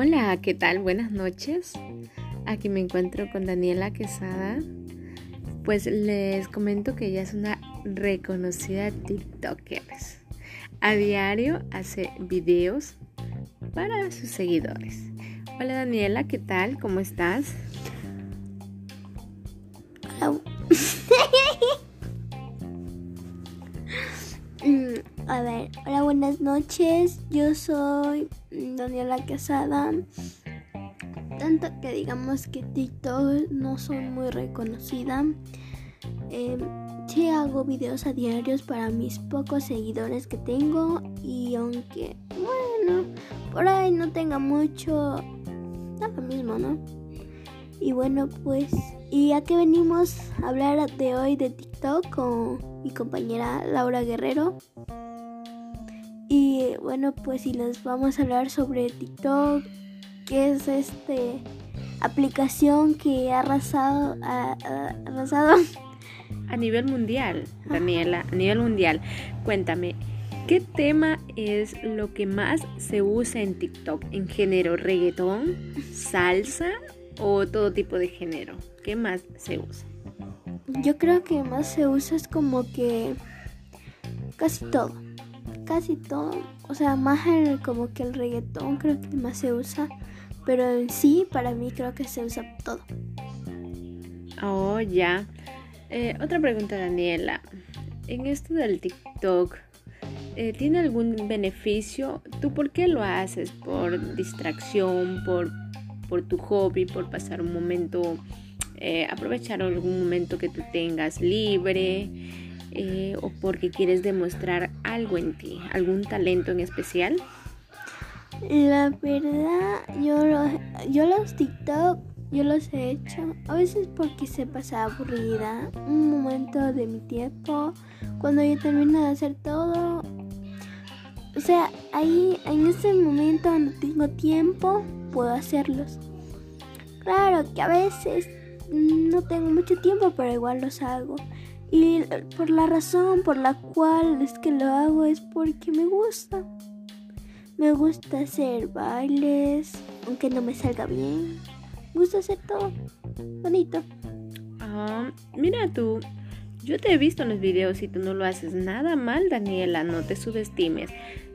Hola, ¿qué tal? Buenas noches. Aquí me encuentro con Daniela Quesada. Pues les comento que ella es una reconocida TikToker. A diario hace videos para sus seguidores. Hola Daniela, ¿qué tal? ¿Cómo estás? Mm, a ver, hola, buenas noches. Yo soy Daniela Quesada. Tanto que digamos que TikTok no soy muy reconocida. Eh, sí hago videos a diarios para mis pocos seguidores que tengo. Y aunque, bueno, por ahí no tenga mucho, da lo mismo, ¿no? Y bueno, pues, ¿y a qué venimos a hablar de hoy de TikTok con mi compañera Laura Guerrero? Bueno, pues si les vamos a hablar sobre TikTok, que es este aplicación que ha arrasado, ha, arrasado a nivel mundial, Daniela, a nivel mundial. Cuéntame, ¿qué tema es lo que más se usa en TikTok? ¿En género reggaetón, salsa o todo tipo de género? ¿Qué más se usa? Yo creo que más se usa es como que casi todo. Casi todo. O sea, más el, como que el reggaetón creo que más se usa. Pero en sí, para mí creo que se usa todo. Oh, ya. Eh, otra pregunta, Daniela. En esto del TikTok, eh, ¿tiene algún beneficio? ¿Tú por qué lo haces? ¿Por distracción? ¿Por por tu hobby, por pasar un momento, eh, aprovechar algún momento que tú tengas libre eh, o porque quieres demostrar algo en ti, algún talento en especial? La verdad, yo los, yo los TikTok, yo los he hecho a veces porque se pasa aburrida, un momento de mi tiempo, cuando yo termino de hacer todo. O sea, ahí en ese momento cuando tengo tiempo, puedo hacerlos. Claro que a veces no tengo mucho tiempo, pero igual los hago. Y por la razón por la cual es que lo hago es porque me gusta. Me gusta hacer bailes, aunque no me salga bien. Me gusta hacer todo bonito. Ah, mira tú, yo te he visto en los videos y tú no lo haces nada mal, Daniela, no te subestimes.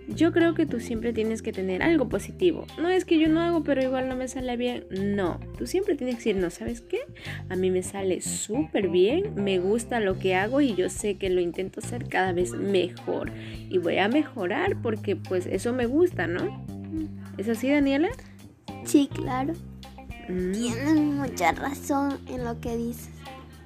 Yo creo que tú siempre tienes que tener algo positivo. No es que yo no hago, pero igual no me sale bien. No, tú siempre tienes que decir, no, ¿sabes qué? A mí me sale súper bien, me gusta lo que hago y yo sé que lo intento hacer cada vez mejor. Y voy a mejorar porque pues eso me gusta, ¿no? ¿Es así, Daniela? Sí, claro. Mm. Tienes mucha razón en lo que dices.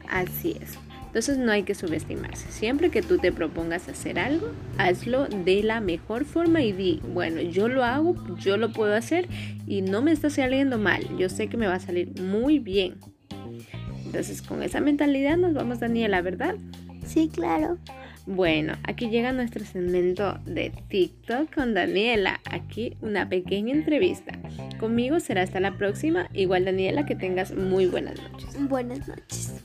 Así es. Entonces no hay que subestimarse. Siempre que tú te propongas hacer algo, hazlo de la mejor forma y di, bueno, yo lo hago, yo lo puedo hacer y no me está saliendo mal. Yo sé que me va a salir muy bien. Entonces con esa mentalidad nos vamos, Daniela, ¿verdad? Sí, claro. Bueno, aquí llega nuestro segmento de TikTok con Daniela. Aquí una pequeña entrevista. Conmigo será hasta la próxima. Igual Daniela, que tengas muy buenas noches. Buenas noches.